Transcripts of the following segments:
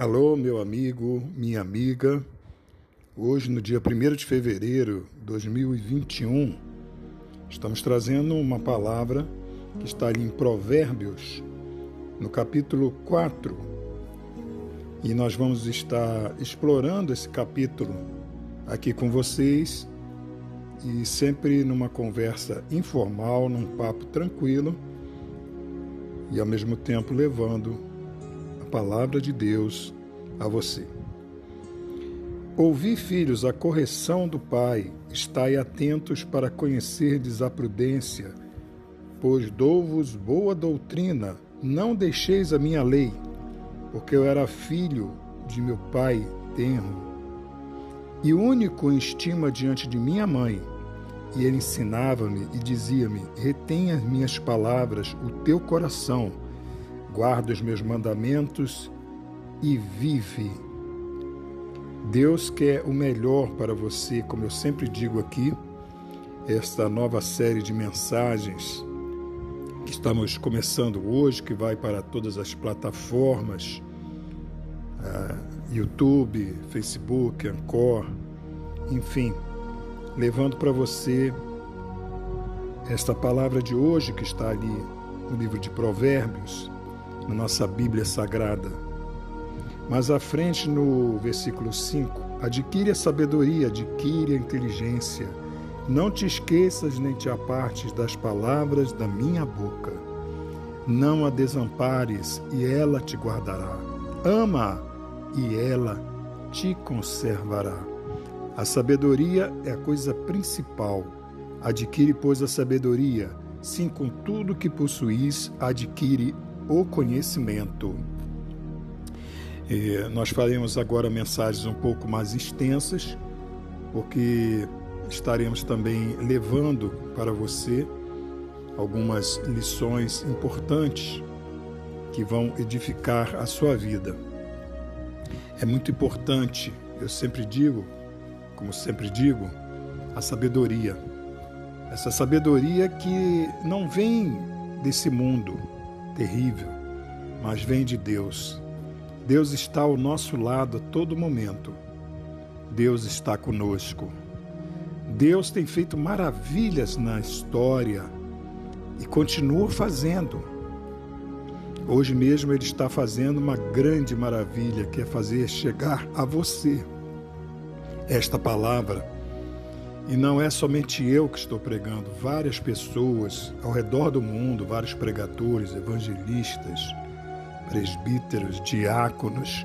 Alô, meu amigo, minha amiga. Hoje, no dia 1 de fevereiro de 2021, estamos trazendo uma palavra que está ali em Provérbios, no capítulo 4. E nós vamos estar explorando esse capítulo aqui com vocês e sempre numa conversa informal, num papo tranquilo e ao mesmo tempo levando palavra de Deus a você. Ouvi, filhos, a correção do Pai, estai atentos para conhecerdes a prudência, pois dou-vos boa doutrina, não deixeis a minha lei, porque eu era filho de meu pai tenro, e único em estima diante de minha mãe, e ele ensinava-me e dizia-me: Retenha as minhas palavras, o teu coração, guarda os meus mandamentos e vive. Deus quer o melhor para você, como eu sempre digo aqui, esta nova série de mensagens que estamos começando hoje, que vai para todas as plataformas, uh, YouTube, Facebook, Ancor, enfim, levando para você esta palavra de hoje que está ali no livro de Provérbios, na nossa Bíblia Sagrada. Mas à frente, no versículo 5, adquire a sabedoria, adquire a inteligência. Não te esqueças nem te apartes das palavras da minha boca. Não a desampares e ela te guardará. Ama e ela te conservará. A sabedoria é a coisa principal. Adquire, pois, a sabedoria. Sim, com tudo que possuís, adquire o conhecimento. E nós faremos agora mensagens um pouco mais extensas, porque estaremos também levando para você algumas lições importantes que vão edificar a sua vida. É muito importante, eu sempre digo, como sempre digo, a sabedoria. Essa sabedoria que não vem desse mundo, terrível, mas vem de Deus. Deus está ao nosso lado a todo momento. Deus está conosco. Deus tem feito maravilhas na história e continua fazendo. Hoje mesmo Ele está fazendo uma grande maravilha, que é fazer chegar a você esta palavra e não é somente eu que estou pregando, várias pessoas ao redor do mundo, vários pregadores, evangelistas, presbíteros, diáconos,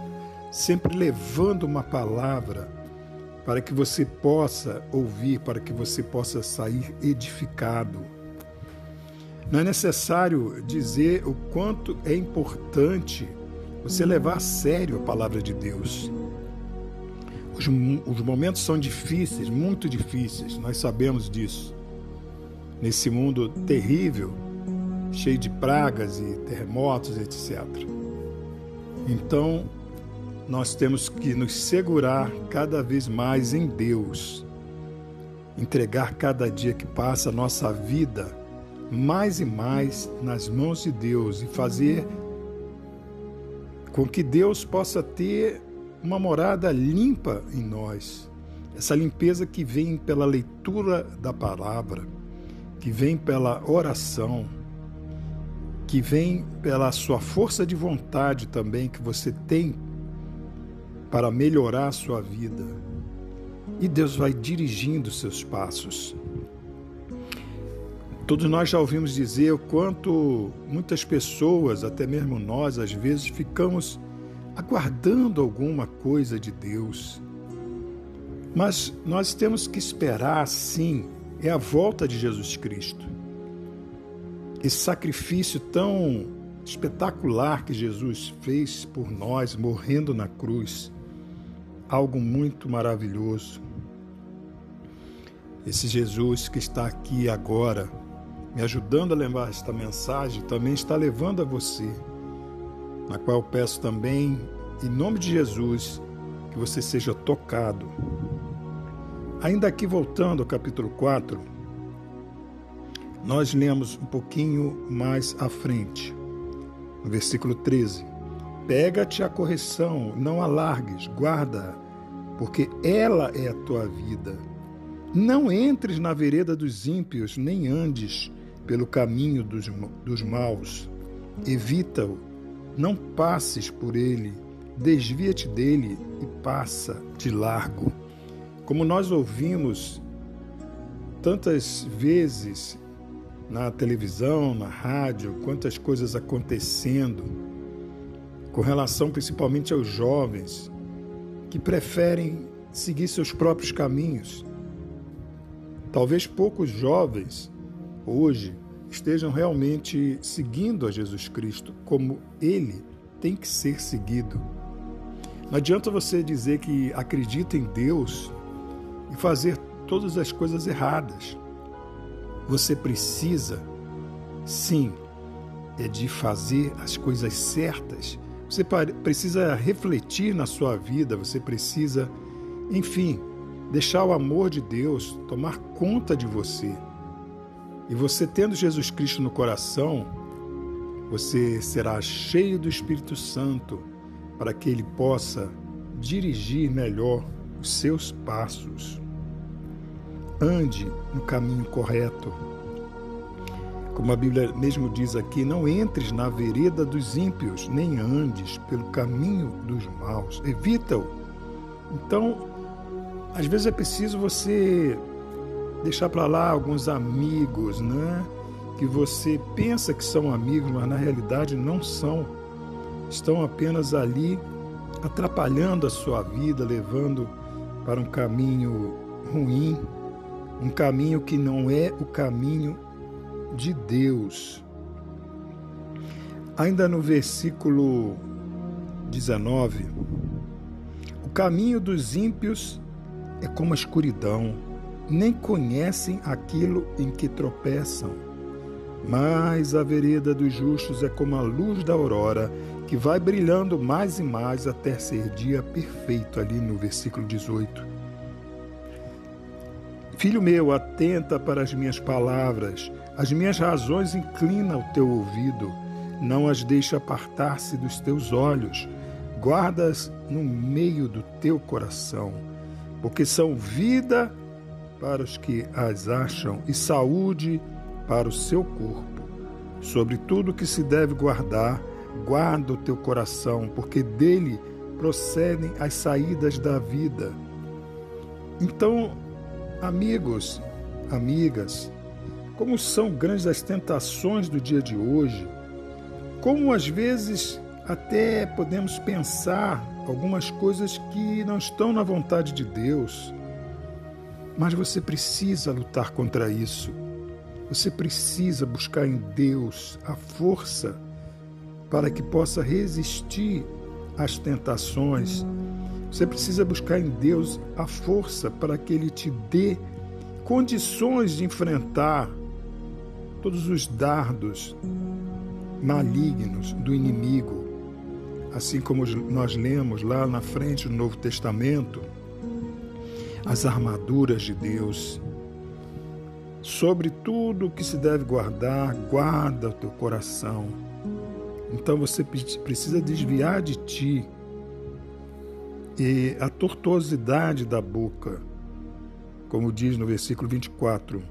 sempre levando uma palavra para que você possa ouvir, para que você possa sair edificado. Não é necessário dizer o quanto é importante você levar a sério a palavra de Deus. Os, os momentos são difíceis, muito difíceis, nós sabemos disso. Nesse mundo terrível, cheio de pragas e terremotos, etc. Então, nós temos que nos segurar cada vez mais em Deus, entregar cada dia que passa a nossa vida mais e mais nas mãos de Deus e fazer com que Deus possa ter uma morada limpa em nós. Essa limpeza que vem pela leitura da palavra, que vem pela oração, que vem pela sua força de vontade também que você tem para melhorar a sua vida. E Deus vai dirigindo seus passos. Todos nós já ouvimos dizer o quanto muitas pessoas, até mesmo nós, às vezes ficamos aguardando alguma coisa de Deus. Mas nós temos que esperar, sim, é a volta de Jesus Cristo. Esse sacrifício tão espetacular que Jesus fez por nós, morrendo na cruz, algo muito maravilhoso. Esse Jesus que está aqui agora, me ajudando a levar esta mensagem, também está levando a você na qual peço também, em nome de Jesus, que você seja tocado. Ainda aqui voltando ao capítulo 4, nós lemos um pouquinho mais à frente, no versículo 13. Pega-te a correção, não a largues, guarda, porque ela é a tua vida. Não entres na vereda dos ímpios, nem andes pelo caminho dos, dos maus. Evita-o, não passes por ele, desvia-te dele e passa de largo. Como nós ouvimos tantas vezes na televisão, na rádio, quantas coisas acontecendo, com relação principalmente aos jovens que preferem seguir seus próprios caminhos. Talvez poucos jovens hoje estejam realmente seguindo a Jesus Cristo como ele tem que ser seguido. Não adianta você dizer que acredita em Deus e fazer todas as coisas erradas. Você precisa, sim, é de fazer as coisas certas. Você precisa refletir na sua vida, você precisa, enfim, deixar o amor de Deus tomar conta de você. E você tendo Jesus Cristo no coração, você será cheio do Espírito Santo para que ele possa dirigir melhor os seus passos. Ande no caminho correto. Como a Bíblia mesmo diz aqui, não entres na vereda dos ímpios, nem andes pelo caminho dos maus. Evita-o. Então, às vezes é preciso você deixar para lá alguns amigos, né? Que você pensa que são amigos, mas na realidade não são. Estão apenas ali atrapalhando a sua vida, levando para um caminho ruim, um caminho que não é o caminho de Deus. Ainda no versículo 19, o caminho dos ímpios é como a escuridão, nem conhecem aquilo em que tropeçam. Mas a vereda dos justos é como a luz da aurora, que vai brilhando mais e mais até ser dia perfeito, ali no versículo 18. Filho meu, atenta para as minhas palavras, as minhas razões inclina o teu ouvido, não as deixa apartar-se dos teus olhos, guardas no meio do teu coração, porque são vida para os que as acham e saúde para o seu corpo. Sobre tudo que se deve guardar, guarda o teu coração, porque dele procedem as saídas da vida. Então, Amigos, amigas, como são grandes as tentações do dia de hoje, como às vezes até podemos pensar algumas coisas que não estão na vontade de Deus. Mas você precisa lutar contra isso. Você precisa buscar em Deus a força para que possa resistir às tentações você precisa buscar em Deus a força para que Ele te dê condições de enfrentar todos os dardos malignos do inimigo. Assim como nós lemos lá na frente do Novo Testamento, as armaduras de Deus. Sobre tudo o que se deve guardar, guarda o teu coração. Então você precisa desviar de ti e a tortuosidade da boca, como diz no versículo 24,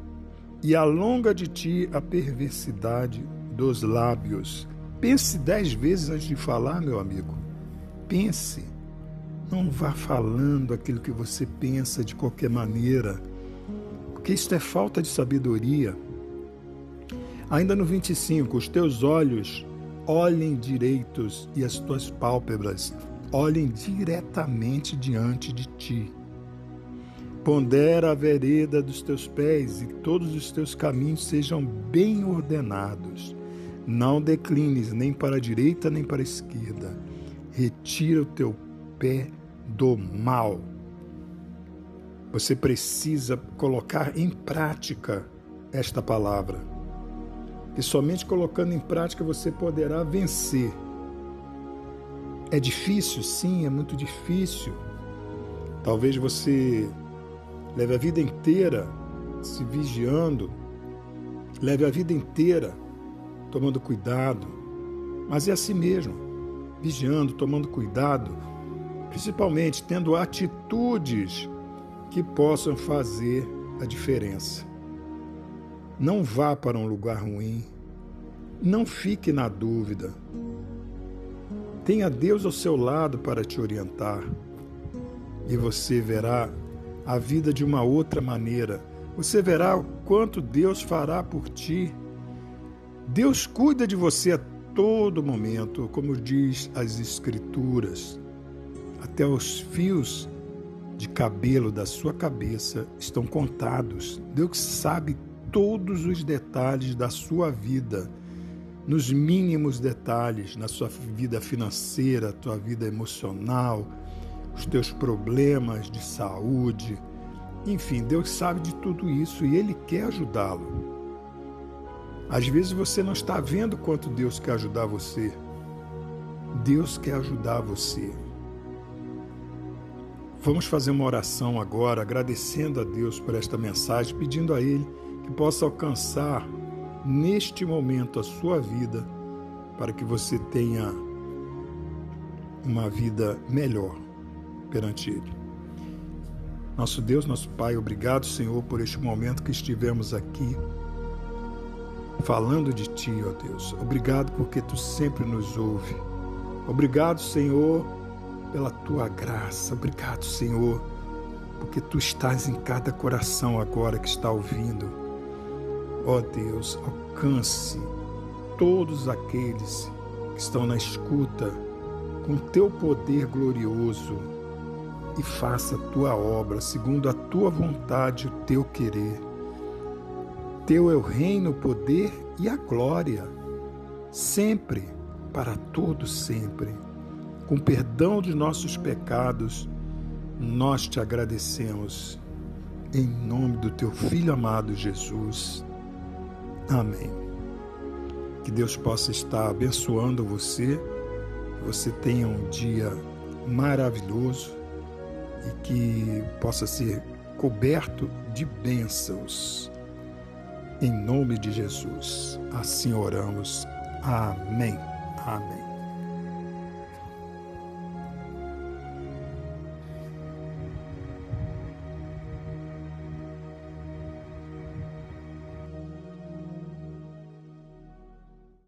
e alonga de ti a perversidade dos lábios. Pense dez vezes antes de falar, meu amigo. Pense. Não vá falando aquilo que você pensa de qualquer maneira, porque isto é falta de sabedoria. Ainda no 25, os teus olhos olhem direitos e as tuas pálpebras olhem diretamente diante de ti. Pondera a vereda dos teus pés e todos os teus caminhos sejam bem ordenados. Não declines nem para a direita nem para a esquerda. Retira o teu pé do mal. Você precisa colocar em prática esta palavra. E somente colocando em prática você poderá vencer é difícil? Sim, é muito difícil. Talvez você leve a vida inteira se vigiando, leve a vida inteira tomando cuidado, mas é assim mesmo. vigiando, tomando cuidado, principalmente tendo atitudes que possam fazer a diferença. Não vá para um lugar ruim, não fique na dúvida. Tenha Deus ao seu lado para te orientar e você verá a vida de uma outra maneira. Você verá o quanto Deus fará por ti. Deus cuida de você a todo momento, como diz as Escrituras. Até os fios de cabelo da sua cabeça estão contados. Deus sabe todos os detalhes da sua vida, nos mínimos detalhes, na sua vida financeira, tua vida emocional, os teus problemas de saúde. Enfim, Deus sabe de tudo isso e Ele quer ajudá-lo. Às vezes você não está vendo quanto Deus quer ajudar você. Deus quer ajudar você. Vamos fazer uma oração agora, agradecendo a Deus por esta mensagem, pedindo a Ele que possa alcançar neste momento a sua vida, para que você tenha uma vida melhor perante Ele. Nosso Deus, nosso Pai, obrigado, Senhor, por este momento que estivemos aqui falando de Ti, ó Deus. Obrigado porque Tu sempre nos ouve. Obrigado, Senhor, pela Tua graça. Obrigado, Senhor, porque Tu estás em cada coração agora que está ouvindo. Ó Deus, alcance todos aqueles que estão na escuta com Teu poder glorioso e faça a tua obra segundo a tua vontade, o teu querer. Teu é o reino, o poder e a glória, sempre, para todo sempre. Com perdão de nossos pecados, nós te agradecemos. Em nome do teu filho amado Jesus. Amém. Que Deus possa estar abençoando você, que você tenha um dia maravilhoso e que possa ser coberto de bênçãos. Em nome de Jesus, assim oramos. Amém. Amém.